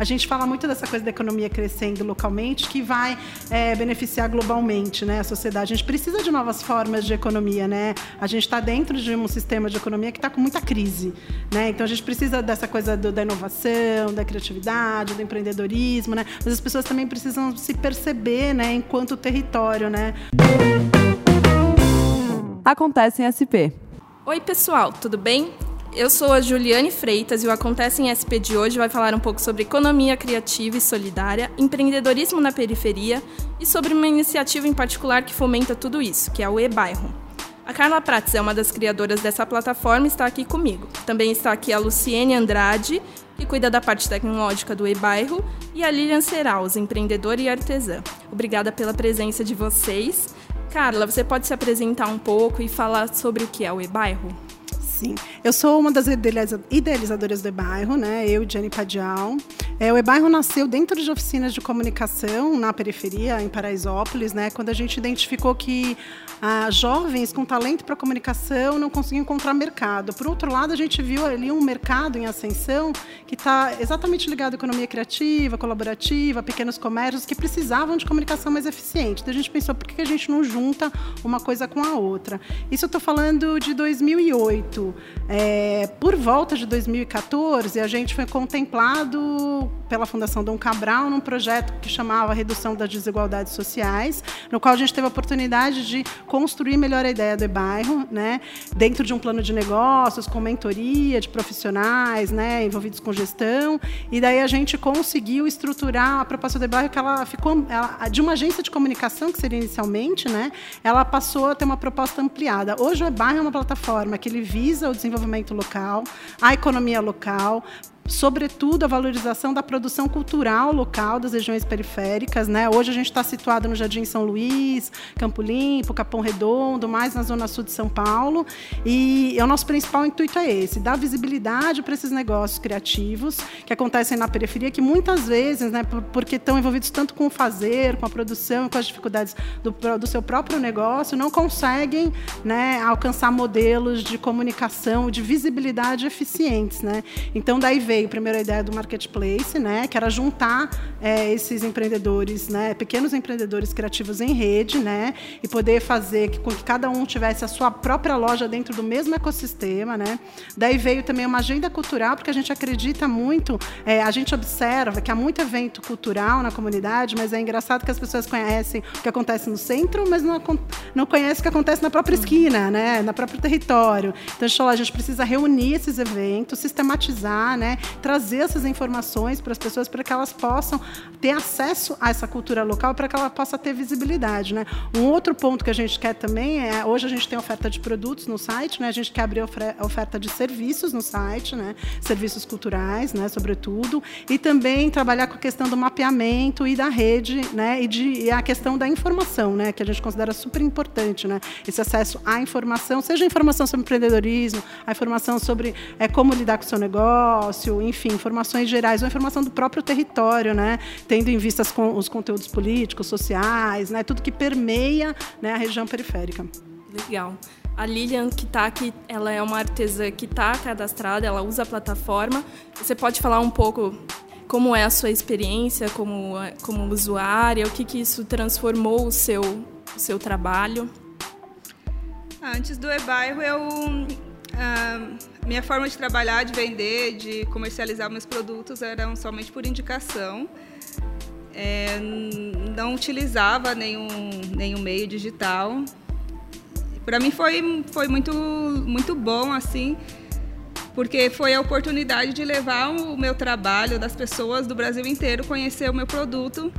A gente fala muito dessa coisa da economia crescendo localmente que vai é, beneficiar globalmente né, a sociedade. A gente precisa de novas formas de economia. Né? A gente está dentro de um sistema de economia que está com muita crise. Né? Então a gente precisa dessa coisa do, da inovação, da criatividade, do empreendedorismo, né? mas as pessoas também precisam se perceber né, enquanto território. Né? Acontece em SP. Oi, pessoal, tudo bem? Eu sou a Juliane Freitas e o Acontece em SP de hoje vai falar um pouco sobre economia criativa e solidária, empreendedorismo na periferia e sobre uma iniciativa em particular que fomenta tudo isso, que é o e-bairro. A Carla Prates é uma das criadoras dessa plataforma e está aqui comigo. Também está aqui a Luciene Andrade, que cuida da parte tecnológica do e-bairro, e a Lilian Seraus, empreendedora e artesã. Obrigada pela presença de vocês. Carla, você pode se apresentar um pouco e falar sobre o que é o e-bairro? Sim, eu sou uma das idealizadoras do bairro, né? Eu e Jenny Padial. É, o bairro nasceu dentro de oficinas de comunicação na periferia, em Paraisópolis, né? Quando a gente identificou que ah, jovens com talento para comunicação não conseguiam encontrar mercado. Por outro lado, a gente viu ali um mercado em ascensão que está exatamente ligado à economia criativa, colaborativa, pequenos comércios que precisavam de comunicação mais eficiente. Então a gente pensou, por que a gente não junta uma coisa com a outra? Isso eu estou falando de 2008. É, por volta de 2014, a gente foi contemplado pela Fundação Dom Cabral num projeto que chamava Redução das Desigualdades Sociais, no qual a gente teve a oportunidade de construir melhor a ideia do bairro, né, dentro de um plano de negócios, com mentoria de profissionais né, envolvidos com gestão. E daí a gente conseguiu estruturar a proposta do bairro que ela ficou ela, de uma agência de comunicação, que seria inicialmente, né, ela passou a ter uma proposta ampliada. Hoje o bairro é uma plataforma que ele visa o desenvolvimento local, a economia local, sobretudo a valorização da produção cultural local das regiões periféricas. Né? Hoje a gente está situado no Jardim São Luís, Campo Limpo, Capão Redondo, mais na zona sul de São Paulo. E o nosso principal intuito é esse: dar visibilidade para esses negócios criativos que acontecem na periferia, que muitas vezes, né, porque estão envolvidos tanto com o fazer, com a produção, com as dificuldades do, do seu próprio negócio, não conseguem né, alcançar modelos de comunicação, de visibilidade eficientes. Né? Então, daí veio primeiro a ideia do marketplace, né, que era juntar é, esses empreendedores, né, pequenos empreendedores criativos em rede, né, e poder fazer que, com que cada um tivesse a sua própria loja dentro do mesmo ecossistema, né. Daí veio também uma agenda cultural, porque a gente acredita muito, é, a gente observa que há muito evento cultural na comunidade, mas é engraçado que as pessoas conhecem o que acontece no centro, mas não, não conhecem o que acontece na própria esquina, né, na próprio território. Então a gente falou, a gente precisa reunir esses eventos, sistematizar, né, trazer essas informações para as pessoas para que elas possam ter acesso a essa cultura local, para que ela possa ter visibilidade. Né? Um outro ponto que a gente quer também é, hoje a gente tem oferta de produtos no site, né? a gente quer abrir oferta de serviços no site, né? serviços culturais, né? sobretudo, e também trabalhar com a questão do mapeamento e da rede, né? e, de, e a questão da informação, né? que a gente considera super importante, né? esse acesso à informação, seja informação sobre empreendedorismo, a informação sobre é, como lidar com o seu negócio, enfim, informações gerais, ou informação do próprio território, né? tendo em vista os conteúdos políticos, sociais, né? tudo que permeia né, a região periférica. Legal. A Lilian, que está aqui, ela é uma artesã que está cadastrada, ela usa a plataforma. Você pode falar um pouco como é a sua experiência como, como usuária, o que, que isso transformou o seu, o seu trabalho? Antes do e-bairro, eu ah, minha forma de trabalhar, de vender, de comercializar meus produtos eram somente por indicação. É, não utilizava nenhum, nenhum meio digital. Para mim foi, foi muito, muito bom, assim, porque foi a oportunidade de levar o meu trabalho das pessoas do Brasil inteiro conhecer o meu produto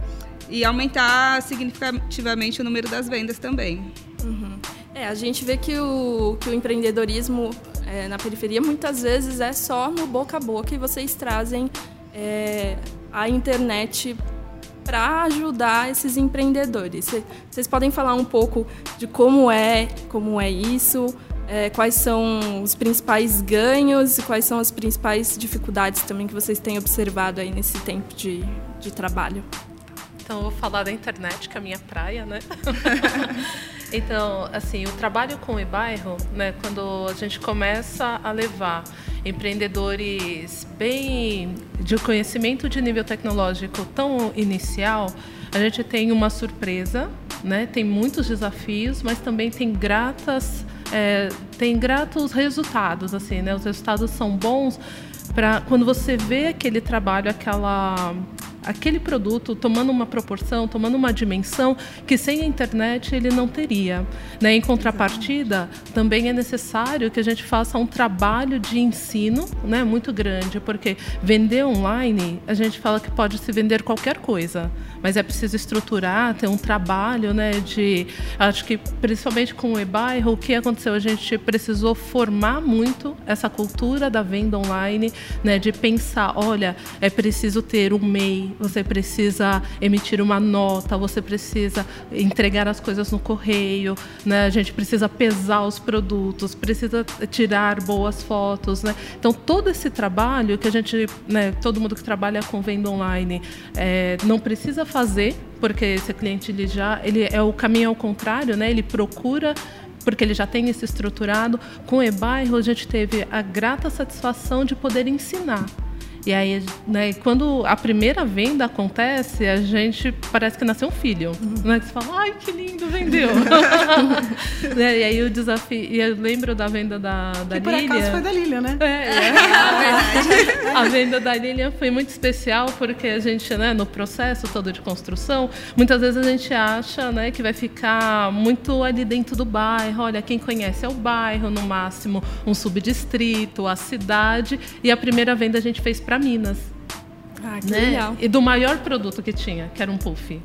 e aumentar significativamente o número das vendas também. Uhum. É, a gente vê que o, que o empreendedorismo é, na periferia muitas vezes é só no boca a boca e vocês trazem é, a internet para ajudar esses empreendedores. Vocês podem falar um pouco de como é, como é isso, é, quais são os principais ganhos e quais são as principais dificuldades também que vocês têm observado aí nesse tempo de, de trabalho. Então, eu vou falar da internet, que é a minha praia, né? então, assim, o trabalho com o bairro, né, quando a gente começa a levar empreendedores bem de conhecimento de nível tecnológico tão inicial, a gente tem uma surpresa, né? Tem muitos desafios, mas também tem gratas, é, tem gratos resultados, assim, né? Os resultados são bons para quando você vê aquele trabalho, aquela aquele produto tomando uma proporção, tomando uma dimensão que sem a internet ele não teria. Né? Em contrapartida, também é necessário que a gente faça um trabalho de ensino né, muito grande, porque vender online, a gente fala que pode se vender qualquer coisa mas é preciso estruturar, ter um trabalho, né, de, acho que principalmente com o e-bairro, o que aconteceu? A gente precisou formar muito essa cultura da venda online, né, de pensar, olha, é preciso ter um MEI, você precisa emitir uma nota, você precisa entregar as coisas no correio, né, a gente precisa pesar os produtos, precisa tirar boas fotos, né, então todo esse trabalho que a gente, né, todo mundo que trabalha com venda online, é, não precisa fazer, porque esse cliente ele já ele é o caminho ao contrário, né? Ele procura porque ele já tem isso estruturado. Com o e-bairro, a gente teve a grata satisfação de poder ensinar. E aí, né, quando a primeira venda acontece, a gente parece que nasceu um filho. Uhum. Né? Você fala, ai, que lindo, vendeu. né, e aí o desafio. E eu lembro da venda da, da que Lilian. por acaso foi da Lilian, né? É, é. a venda da Lilian foi muito especial porque a gente, né, no processo todo de construção, muitas vezes a gente acha né, que vai ficar muito ali dentro do bairro. Olha, quem conhece é o bairro, no máximo um subdistrito, a cidade. E a primeira venda a gente fez para Minas. Ah, que né? legal. E do maior produto que tinha, que era um puff.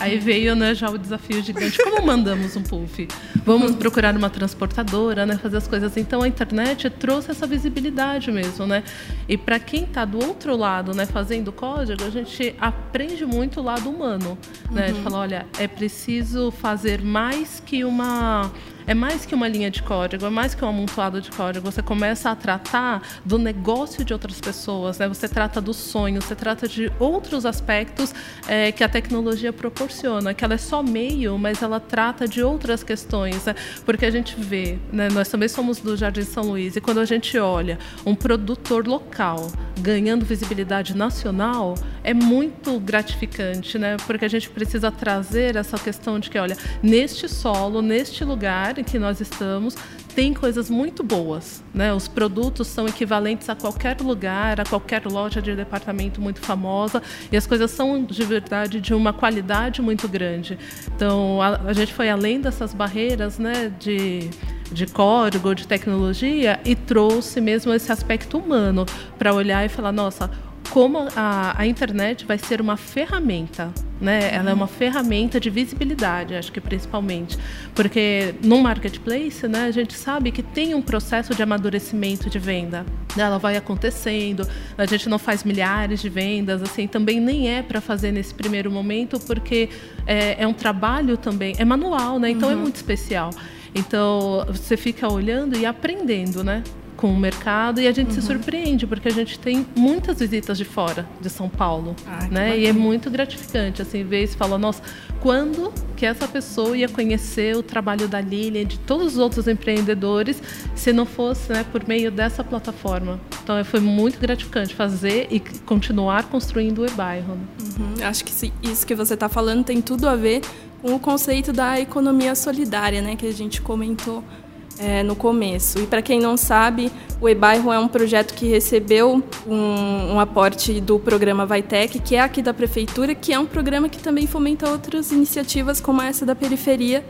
Aí veio né, já o desafio gigante. Como mandamos um puff? Vamos procurar uma transportadora, né, fazer as coisas. Então a internet trouxe essa visibilidade mesmo, né? E para quem está do outro lado, né, fazendo código, a gente aprende muito o lado humano, né? Uhum. De falar, olha, é preciso fazer mais que uma é mais que uma linha de código, é mais que um amontoado de código. Você começa a tratar do negócio de outras pessoas, né? Você trata do sonho, você trata de outros aspectos é, que a tecnologia proporciona, que ela é só meio, mas ela trata de outras questões, né? porque a gente vê, né? Nós também somos do Jardim São Luís e quando a gente olha um produtor local ganhando visibilidade nacional, é muito gratificante, né? Porque a gente precisa trazer essa questão de que, olha, neste solo, neste lugar em que nós estamos, tem coisas muito boas, né? Os produtos são equivalentes a qualquer lugar, a qualquer loja de departamento muito famosa e as coisas são de verdade de uma qualidade muito grande. Então a, a gente foi além dessas barreiras, né? De de código, de tecnologia e trouxe mesmo esse aspecto humano para olhar e falar, nossa, como a, a internet vai ser uma ferramenta né? Ela é uma ferramenta de visibilidade, acho que principalmente, porque no marketplace, né, a gente sabe que tem um processo de amadurecimento de venda. Ela vai acontecendo, a gente não faz milhares de vendas, assim, também nem é para fazer nesse primeiro momento, porque é, é, um trabalho também, é manual, né? Então é uhum. é muito especial. Então você fica olhando e aprendendo, né? Com o mercado e a gente uhum. se surpreende porque a gente tem muitas visitas de fora de São Paulo, ah, né? E é muito gratificante assim ver e falar, nossa, quando que essa pessoa ia conhecer o trabalho da Lilian, de todos os outros empreendedores, se não fosse, né, por meio dessa plataforma. Então foi muito gratificante fazer e continuar construindo o e-bairro. Né? Uhum. Acho que isso que você está falando tem tudo a ver com o conceito da economia solidária, né, que a gente comentou é, no começo. E para quem não sabe, o e-bairro é um projeto que recebeu um, um, aporte do programa Vaitec, que é aqui da prefeitura, que é um programa que também fomenta outras iniciativas como essa da periferia,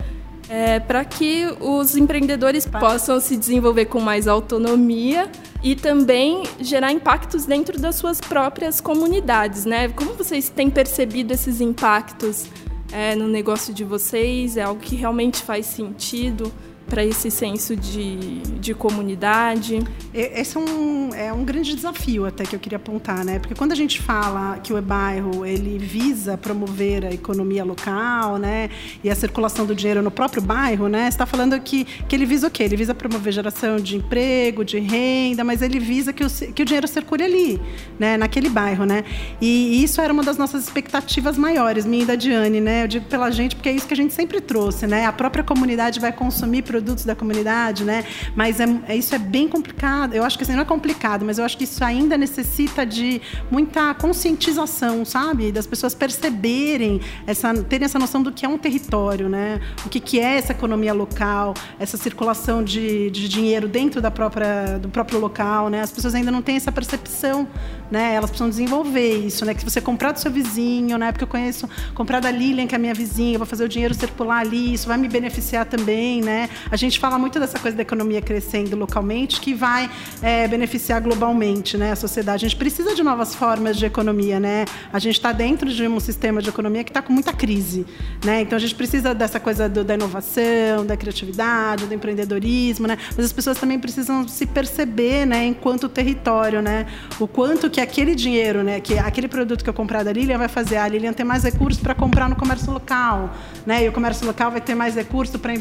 é, para que os empreendedores possam se desenvolver com mais autonomia e também gerar impactos dentro das suas próprias comunidades, né? Como vocês têm percebido esses impactos é, no negócio de vocês? É algo que realmente faz sentido? Para esse senso de, de comunidade? Esse é um, é um grande desafio até que eu queria apontar, né? Porque quando a gente fala que o e-bairro ele visa promover a economia local, né? E a circulação do dinheiro no próprio bairro, né? está falando que, que ele visa o quê? Ele visa promover geração de emprego, de renda, mas ele visa que o, que o dinheiro circule ali, né? Naquele bairro, né? E isso era uma das nossas expectativas maiores, minha e da Diane, né? Eu digo pela gente porque é isso que a gente sempre trouxe, né? A própria comunidade vai consumir produtos produtos da comunidade, né? Mas é, é, isso é bem complicado. Eu acho que assim, não é complicado, mas eu acho que isso ainda necessita de muita conscientização, sabe? Das pessoas perceberem, essa, terem essa noção do que é um território, né? O que, que é essa economia local, essa circulação de, de dinheiro dentro da própria, do próprio local, né? As pessoas ainda não têm essa percepção, né? Elas precisam desenvolver isso, né? Que se você comprar do seu vizinho, né? Porque eu conheço comprar da Lilian, que é a minha vizinha, eu vou fazer o dinheiro circular ali, isso vai me beneficiar também, né? A gente fala muito dessa coisa da economia crescendo localmente, que vai é, beneficiar globalmente, né? A sociedade. A gente precisa de novas formas de economia, né? A gente está dentro de um sistema de economia que está com muita crise, né? Então a gente precisa dessa coisa do, da inovação, da criatividade, do empreendedorismo, né? Mas as pessoas também precisam se perceber, né? Enquanto território, né? O quanto que aquele dinheiro, né? Que aquele produto que eu comprar da Lilian vai fazer a Lilian ter mais recursos para comprar no comércio local, né? E o comércio local vai ter mais recursos para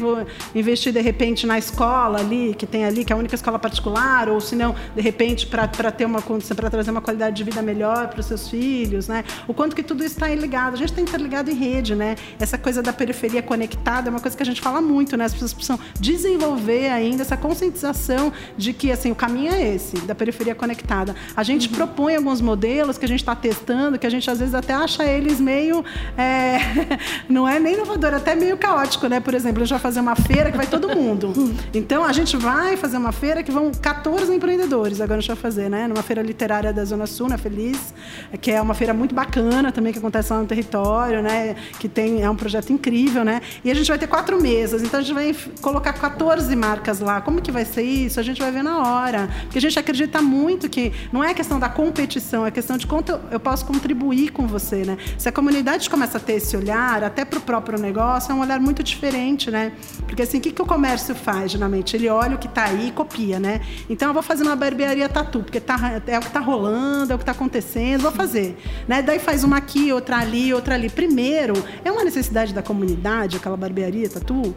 investir de repente na escola ali, que tem ali, que é a única escola particular, ou se não, de repente para ter uma condição, para trazer uma qualidade de vida melhor para os seus filhos, né? O quanto que tudo está ligado. A gente está interligado em rede, né? Essa coisa da periferia conectada é uma coisa que a gente fala muito, né? As pessoas precisam desenvolver ainda essa conscientização de que assim o caminho é esse, da periferia conectada. A gente uhum. propõe alguns modelos que a gente está testando, que a gente às vezes até acha eles meio é, não é nem inovador, é até meio caótico, né? Por exemplo, a gente vai fazer uma feira que vai todo mundo. Então a gente vai fazer uma feira que vão 14 empreendedores. Agora a gente vai fazer, né? Numa feira literária da Zona Sul, na Feliz, que é uma feira muito bacana também que acontece lá no território, né? Que tem é um projeto incrível, né? E a gente vai ter quatro mesas. Então a gente vai colocar 14 marcas lá. Como que vai ser isso? A gente vai ver na hora. Porque a gente acredita muito que não é questão da competição, é questão de quanto eu posso contribuir com você, né? Se a comunidade começa a ter esse olhar, até para o próprio negócio, é um olhar muito diferente, né? Porque assim, o que, que o comércio faz, geralmente? Ele olha o que está aí e copia, né? Então eu vou fazer uma barbearia tatu, porque tá, é o que está rolando, é o que está acontecendo, vou fazer. Né? Daí faz uma aqui, outra ali, outra ali. Primeiro, é uma necessidade da comunidade, aquela barbearia tatu?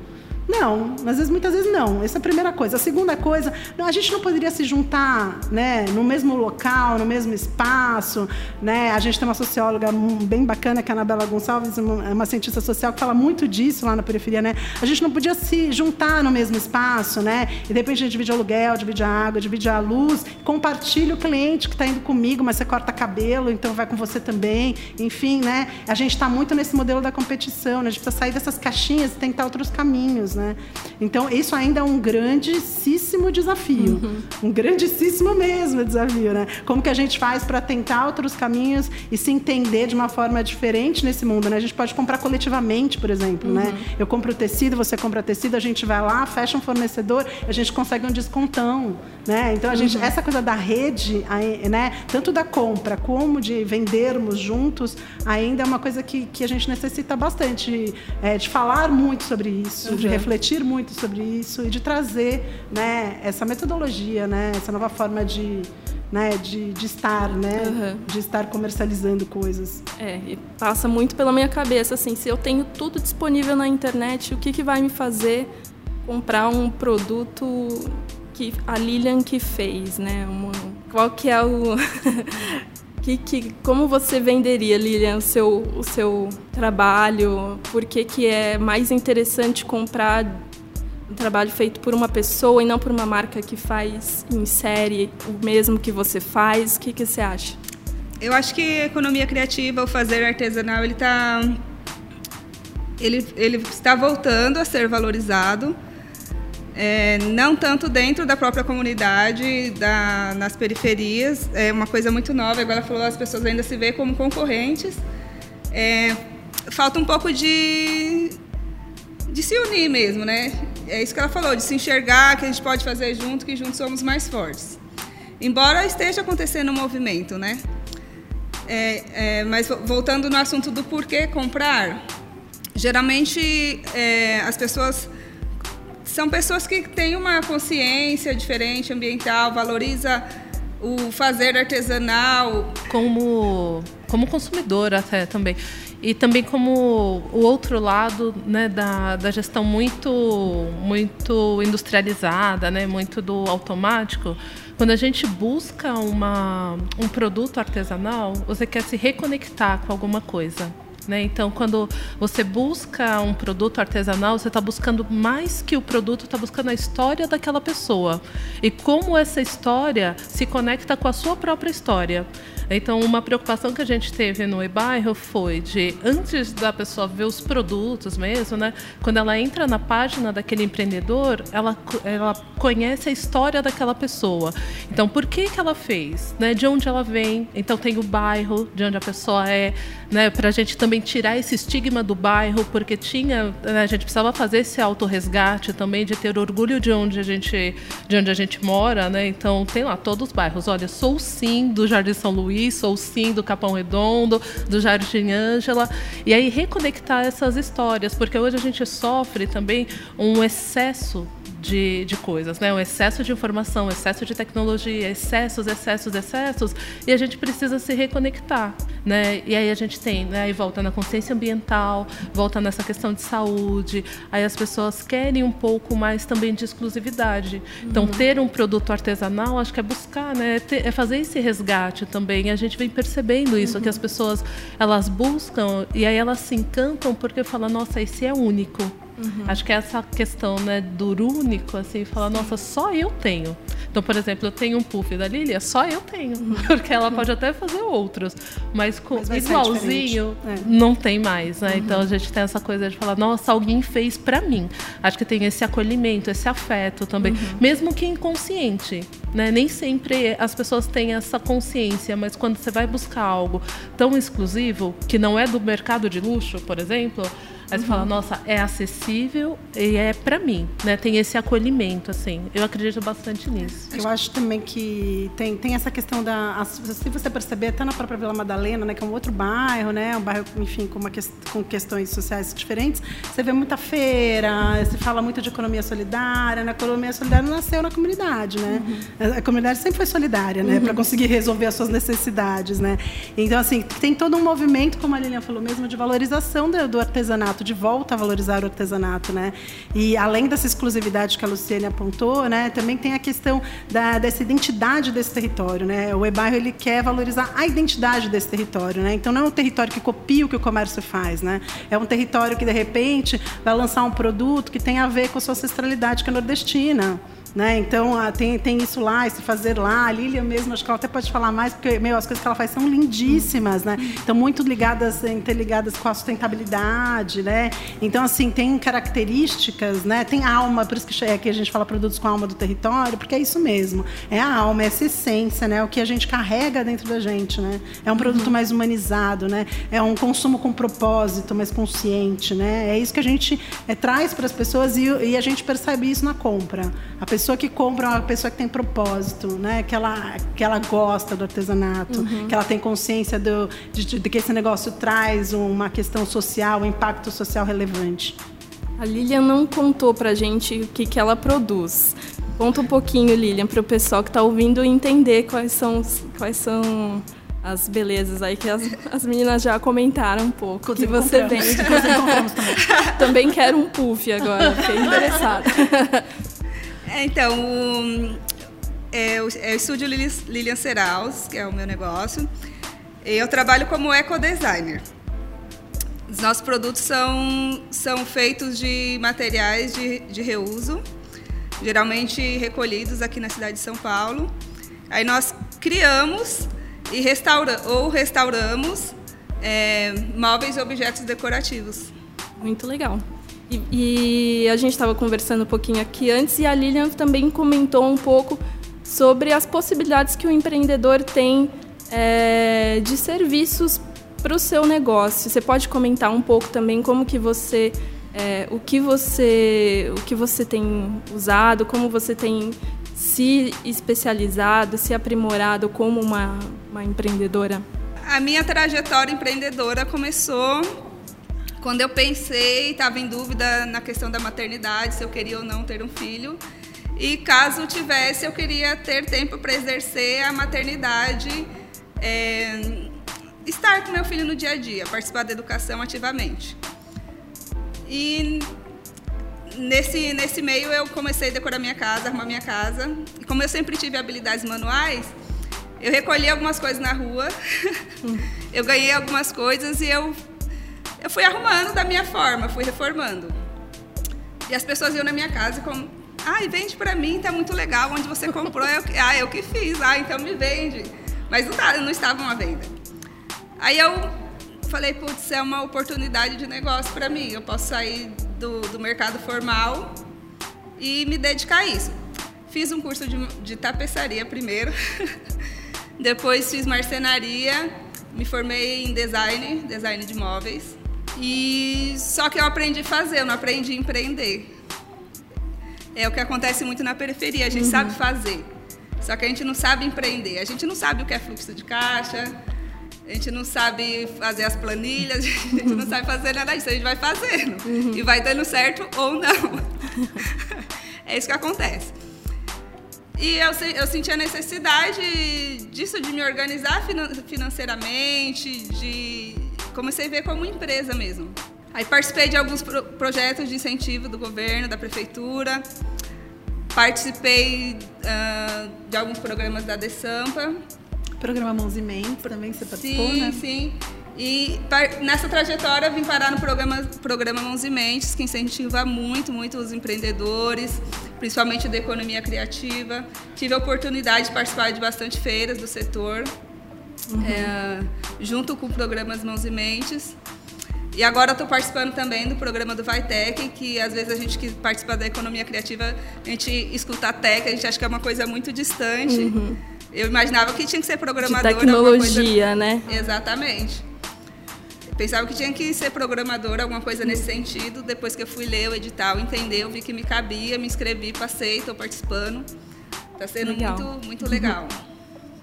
Não, às vezes, muitas vezes não. Essa é a primeira coisa. A segunda coisa, a gente não poderia se juntar né, no mesmo local, no mesmo espaço. Né? A gente tem uma socióloga bem bacana, que é a Anabela Gonçalves, uma, uma cientista social, que fala muito disso lá na periferia. Né? A gente não podia se juntar no mesmo espaço, né? E de repente a gente divide aluguel, divide a água, divide a luz, compartilha o cliente que está indo comigo, mas você corta cabelo, então vai com você também. Enfim, né? A gente está muito nesse modelo da competição, né? A gente precisa sair dessas caixinhas e tentar outros caminhos né? Então, isso ainda é um grandíssimo desafio. Uhum. Um grandíssimo mesmo desafio, né? Como que a gente faz para tentar outros caminhos e se entender de uma forma diferente nesse mundo, né? A gente pode comprar coletivamente, por exemplo, né? uhum. né? Eu compro o tecido, você compra tecido, a gente vai lá, fecha um fornecedor, a gente consegue um descontão, né? Então, a gente, uhum. essa coisa da rede, né? Tanto da compra como de vendermos juntos, ainda é uma coisa que, que a gente necessita bastante é, de falar muito sobre isso, de refletir muito sobre isso e de trazer né, essa metodologia, né, essa nova forma de, né, de, de estar, né, uhum. de estar comercializando coisas. É, e passa muito pela minha cabeça, assim, se eu tenho tudo disponível na internet, o que, que vai me fazer comprar um produto que a Lilian que fez, né? Uma, qual que é o Que, que, como você venderia, Lilian, o seu, o seu trabalho? Por que, que é mais interessante comprar um trabalho feito por uma pessoa e não por uma marca que faz em série o mesmo que você faz? O que, que você acha? Eu acho que a economia criativa, o fazer artesanal, ele está ele, ele está voltando a ser valorizado é, não tanto dentro da própria comunidade, da, nas periferias, é uma coisa muito nova. Agora ela falou, as pessoas ainda se veem como concorrentes. É, falta um pouco de, de se unir mesmo, né? É isso que ela falou, de se enxergar, que a gente pode fazer junto, que juntos somos mais fortes. Embora esteja acontecendo um movimento, né? É, é, mas voltando no assunto do porquê comprar, geralmente é, as pessoas são pessoas que têm uma consciência diferente ambiental, valoriza o fazer artesanal. Como, como consumidor até também. E também como o outro lado né, da, da gestão muito, muito industrializada, né, muito do automático, quando a gente busca uma, um produto artesanal, você quer se reconectar com alguma coisa. Né? Então, quando você busca um produto artesanal, você está buscando mais que o produto, está buscando a história daquela pessoa e como essa história se conecta com a sua própria história. Então, uma preocupação que a gente teve no e-bairro foi de, antes da pessoa ver os produtos mesmo, né? Quando ela entra na página daquele empreendedor, ela, ela conhece a história daquela pessoa. Então, por que, que ela fez? Né? De onde ela vem? Então, tem o bairro, de onde a pessoa é, né? Para a gente também tirar esse estigma do bairro, porque tinha, né? a gente precisava fazer esse autorresgate também, de ter orgulho de onde a gente, de onde a gente mora, né? Então, tem lá todos os bairros. Olha, sou sim do Jardim São Luís, Luiz, ou sim do Capão Redondo, do Jardim Ângela, e aí reconectar essas histórias, porque hoje a gente sofre também um excesso de, de coisas, né? Um excesso de informação, excesso de tecnologia, excessos, excessos, excessos, e a gente precisa se reconectar, né? E aí a gente tem, né? Aí volta na consciência ambiental, volta nessa questão de saúde, aí as pessoas querem um pouco mais também de exclusividade. Então, uhum. ter um produto artesanal, acho que é buscar, né? É fazer esse resgate também. E a gente vem percebendo isso, uhum. que as pessoas, elas buscam e aí elas se encantam porque falam, nossa, esse é único. Uhum. Acho que é essa questão né, do único, assim, falar, nossa, só eu tenho. Então, por exemplo, eu tenho um puff da Lilia, só eu tenho. Uhum. Porque ela pode até fazer outros, mas, com, mas igualzinho é. não tem mais. Né? Uhum. Então a gente tem essa coisa de falar, nossa, alguém fez para mim. Acho que tem esse acolhimento, esse afeto também, uhum. mesmo que inconsciente. Né? Nem sempre as pessoas têm essa consciência, mas quando você vai buscar algo tão exclusivo, que não é do mercado de luxo, por exemplo, Aí você uhum. fala, nossa, é acessível e é para mim, né? Tem esse acolhimento, assim. Eu acredito bastante nisso. Eu acho também que tem, tem essa questão da. Se você perceber, até na própria Vila Madalena, né? Que é um outro bairro, né? Um bairro, enfim, com, uma, com questões sociais diferentes. Você vê muita feira, se fala muito de economia solidária. Né? A economia solidária nasceu na comunidade, né? Uhum. A comunidade sempre foi solidária, né? Uhum. Para conseguir resolver as suas necessidades, né? Então, assim, tem todo um movimento, como a Lilian falou mesmo, de valorização do, do artesanato de volta a valorizar o artesanato, né? E além dessa exclusividade que a Luciene apontou, né, também tem a questão da, dessa identidade desse território, né? O e-bairro ele quer valorizar a identidade desse território, né? Então não é um território que copia o que o comércio faz, né? É um território que de repente vai lançar um produto que tem a ver com a sua ancestralidade que é nordestina. Né? Então, ah, tem, tem isso lá, esse fazer lá. A Lília mesmo, acho que ela até pode falar mais, porque meu, as coisas que ela faz são lindíssimas, né? Então, muito ligadas, interligadas com a sustentabilidade, né? Então, assim, tem características, né? Tem alma, por isso que que a gente fala produtos com a alma do território, porque é isso mesmo. É a alma, é essa essência, né? O que a gente carrega dentro da gente, né? É um produto mais humanizado, né? É um consumo com propósito, mais consciente, né? É isso que a gente é, traz para as pessoas e, e a gente percebe isso na compra. A pessoa pessoa que compra é uma pessoa que tem propósito, né? Que ela, que ela gosta do artesanato, uhum. que ela tem consciência do, de, de, que esse negócio traz uma questão social, um impacto social relevante. A Lilian não contou pra gente o que, que ela produz. Conta um pouquinho, Lilian, para o pessoal que está ouvindo entender quais são, quais são as belezas aí que as, as meninas já comentaram um pouco. que você vende. também. também quero um puff agora, fiquei interessada. É, então, o, é, o, é o estúdio Lilian Seraus, que é o meu negócio. Eu trabalho como ecodesigner. Os nossos produtos são, são feitos de materiais de, de reuso, geralmente recolhidos aqui na cidade de São Paulo. Aí nós criamos e restaura, ou restauramos é, móveis e objetos decorativos. Muito legal. E, e a gente estava conversando um pouquinho aqui antes e a Lilian também comentou um pouco sobre as possibilidades que o empreendedor tem é, de serviços para o seu negócio. Você pode comentar um pouco também como que você é, o que você o que você tem usado, como você tem se especializado, se aprimorado como uma, uma empreendedora? A minha trajetória empreendedora começou quando eu pensei, estava em dúvida na questão da maternidade, se eu queria ou não ter um filho. E caso tivesse, eu queria ter tempo para exercer a maternidade, é, estar com meu filho no dia a dia, participar da educação ativamente. E nesse, nesse meio eu comecei a decorar minha casa, arrumar minha casa. E como eu sempre tive habilidades manuais, eu recolhi algumas coisas na rua, eu ganhei algumas coisas e eu eu fui arrumando da minha forma, fui reformando. E as pessoas iam na minha casa como, ai, vende para mim, tá muito legal, onde você comprou, eu, ah, eu que fiz, ah, então me vende. Mas não, tá, não estavam à venda. Aí eu falei, putz, é uma oportunidade de negócio para mim, eu posso sair do, do mercado formal e me dedicar a isso. Fiz um curso de, de tapeçaria primeiro, depois fiz marcenaria, me formei em design, design de móveis. E só que eu aprendi a fazer, eu não aprendi a empreender. É o que acontece muito na periferia, a gente uhum. sabe fazer, só que a gente não sabe empreender. A gente não sabe o que é fluxo de caixa, a gente não sabe fazer as planilhas, a gente não sabe fazer nada disso, a gente vai fazendo. Uhum. E vai dando certo ou não. é isso que acontece. E eu, eu senti a necessidade disso, de me organizar financeiramente, de comecei a ver como empresa mesmo. Aí participei de alguns pro projetos de incentivo do governo, da prefeitura, participei uh, de alguns programas da DESAMPA. Programa Mãos e Mentes também você participou, sim, né? Sim, sim. E nessa trajetória vim parar no programa, programa Mãos e Mentes, que incentiva muito, muito os empreendedores, principalmente da economia criativa. Tive a oportunidade de participar de bastante feiras do setor, uhum. é, junto com programas Mãos e Mentes. E agora estou participando também do programa do Vitec, que às vezes a gente que participa da economia criativa, a gente escuta a tech, a gente acha que é uma coisa muito distante. Uhum. Eu imaginava que tinha que ser programador. De tecnologia, coisa... né? Exatamente. Pensava que tinha que ser programador, alguma coisa nesse sentido. Depois que eu fui ler o edital, entender, eu vi que me cabia, me inscrevi, passei, estou participando. Está sendo legal. muito, muito legal.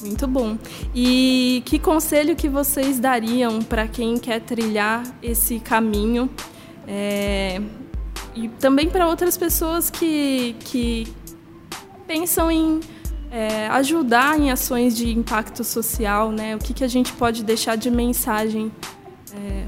Muito bom. E que conselho que vocês dariam para quem quer trilhar esse caminho? É, e também para outras pessoas que, que pensam em é, ajudar em ações de impacto social, né? O que, que a gente pode deixar de mensagem é,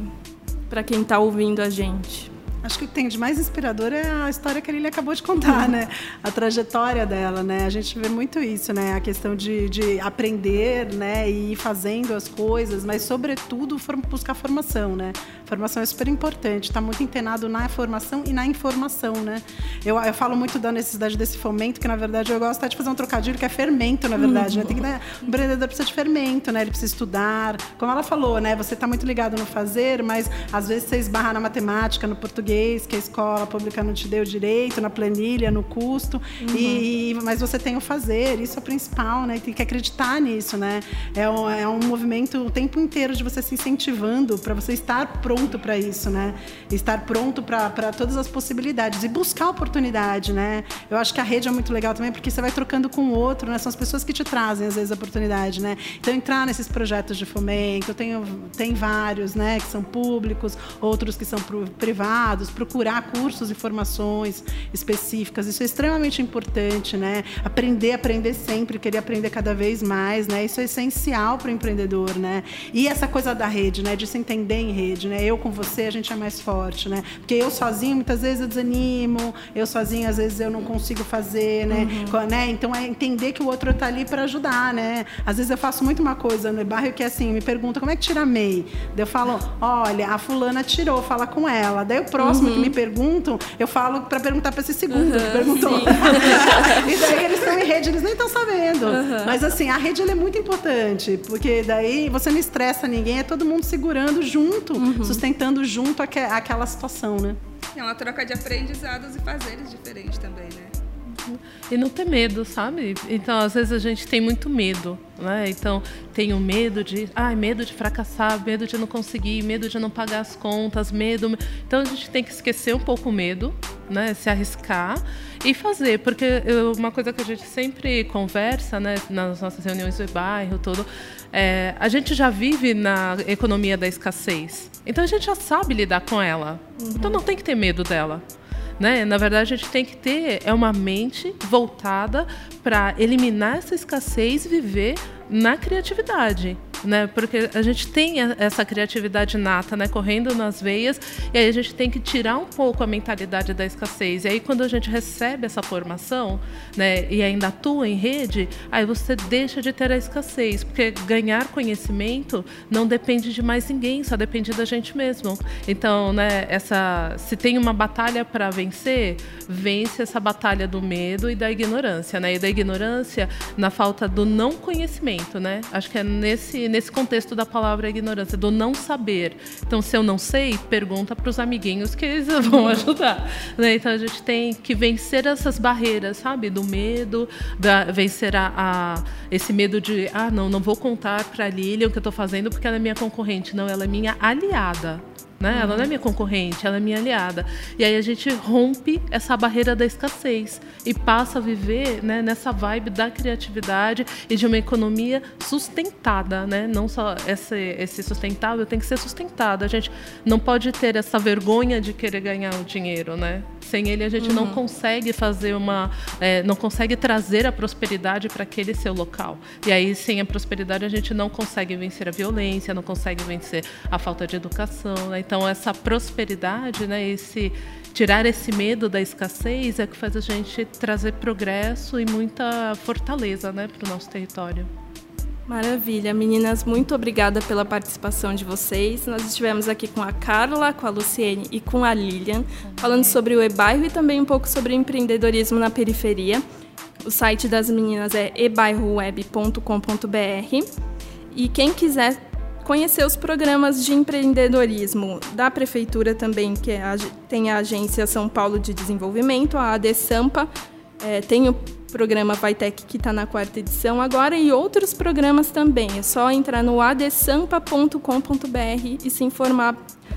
para quem está ouvindo a gente? Acho que o que tem de mais inspirador é a história que ele acabou de contar, né? A trajetória dela, né? A gente vê muito isso, né? A questão de, de aprender, né? E ir fazendo as coisas, mas sobretudo buscar formação, né? Formação é super importante, está muito internado na formação e na informação, né? Eu, eu falo muito da necessidade desse fomento, que na verdade eu gosto de fazer um trocadilho que é fermento, na verdade, né? Tem que, né? O empreendedor precisa de fermento, né? Ele precisa estudar. Como ela falou, né? Você está muito ligado no fazer, mas às vezes você esbarra na matemática, no português português que a escola pública não te deu direito, na planilha, no custo, uhum. e, mas você tem o fazer, isso é o principal, né? Tem que acreditar nisso, né? É um, é um movimento o tempo inteiro de você se incentivando para você estar pronto para isso, né? Estar pronto para todas as possibilidades e buscar oportunidade, né? Eu acho que a rede é muito legal também porque você vai trocando com o outro, né? São as pessoas que te trazem às vezes a oportunidade, né? Então entrar nesses projetos de fomento, eu tenho tem vários, né, que são públicos, outros que são privados procurar cursos e formações específicas. Isso é extremamente importante, né? Aprender, aprender sempre, querer aprender cada vez mais, né? Isso é essencial para o empreendedor, né? E essa coisa da rede, né? De se entender em rede, né? Eu com você, a gente é mais forte, né? Porque eu sozinho, muitas vezes eu desanimo, eu sozinho, às vezes eu não consigo fazer, né? Uhum. né? Então é entender que o outro está ali para ajudar, né? Às vezes eu faço muito uma coisa no bairro que é assim, me pergunta como é que tira MEI? Daí eu falo, olha, a fulana tirou, fala com ela. Daí o próximo próximo uhum. que me perguntam, eu falo para perguntar para esse segundo uhum, que perguntou. e daí eles estão em rede, eles nem estão sabendo. Uhum. Mas assim, a rede é muito importante, porque daí você não estressa ninguém, é todo mundo segurando junto, uhum. sustentando junto aqu aquela situação, né? É uma troca de aprendizados e fazeres diferentes também, né? E não ter medo, sabe? Então, às vezes a gente tem muito medo, né? Então, tenho medo de, ai, medo de fracassar, medo de não conseguir, medo de não pagar as contas, medo. Então, a gente tem que esquecer um pouco o medo, né? Se arriscar e fazer, porque eu, uma coisa que a gente sempre conversa, né? Nas nossas reuniões do bairro, todo, é, a gente já vive na economia da escassez. Então, a gente já sabe lidar com ela. Uhum. Então, não tem que ter medo dela. Né? Na verdade, a gente tem que ter é uma mente voltada para eliminar essa escassez e viver na criatividade. Né? Porque a gente tem essa criatividade nata, né, correndo nas veias, e aí a gente tem que tirar um pouco a mentalidade da escassez. E aí quando a gente recebe essa formação, né, e ainda atua em rede, aí você deixa de ter a escassez, porque ganhar conhecimento não depende de mais ninguém, só depende da gente mesmo. Então, né, essa se tem uma batalha para vencer, vence essa batalha do medo e da ignorância, né? E da ignorância na falta do não conhecimento, né? Acho que é nesse nesse contexto da palavra ignorância, do não saber. Então, se eu não sei, pergunta para os amiguinhos que eles vão ajudar. Né? Então, a gente tem que vencer essas barreiras, sabe? Do medo, da, vencer a, a, esse medo de, ah, não, não vou contar para a Lilian o que eu estou fazendo porque ela é minha concorrente. Não, ela é minha aliada. Né? Ela não é minha concorrente, ela é minha aliada. E aí a gente rompe essa barreira da escassez e passa a viver né, nessa vibe da criatividade e de uma economia sustentada, né? Não só esse, esse sustentável tem que ser sustentado. A gente não pode ter essa vergonha de querer ganhar o dinheiro, né? Sem ele a gente uhum. não consegue fazer uma, é, não consegue trazer a prosperidade para aquele seu local. E aí sem a prosperidade a gente não consegue vencer a violência, não consegue vencer a falta de educação. Né? Então essa prosperidade, né, esse tirar esse medo da escassez é que faz a gente trazer progresso e muita fortaleza, né, para o nosso território. Maravilha, meninas, muito obrigada pela participação de vocês. Nós estivemos aqui com a Carla, com a Luciene e com a Lilian, falando sobre o e-bairro e também um pouco sobre empreendedorismo na periferia. O site das meninas é ebairroweb.com.br. E quem quiser conhecer os programas de empreendedorismo da prefeitura também, que é a, tem a Agência São Paulo de Desenvolvimento, a ADSAMPA, é, tem o programa Vaitec que está na quarta edição agora e outros programas também. É só entrar no adsampa.com.br e se informar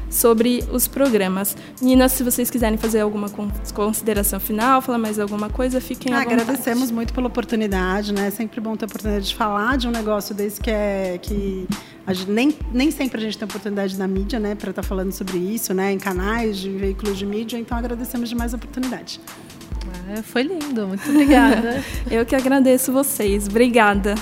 sobre os programas. Meninas, se vocês quiserem fazer alguma consideração final, falar mais alguma coisa, fiquem ah, à vontade. Agradecemos muito pela oportunidade, né? É sempre bom ter a oportunidade de falar de um negócio desse que é que gente, nem, nem sempre a gente tem oportunidade na mídia, né, para estar tá falando sobre isso, né, em canais, de veículos de mídia. Então agradecemos demais a oportunidade. É, foi lindo, muito obrigada. Eu que agradeço vocês. Obrigada.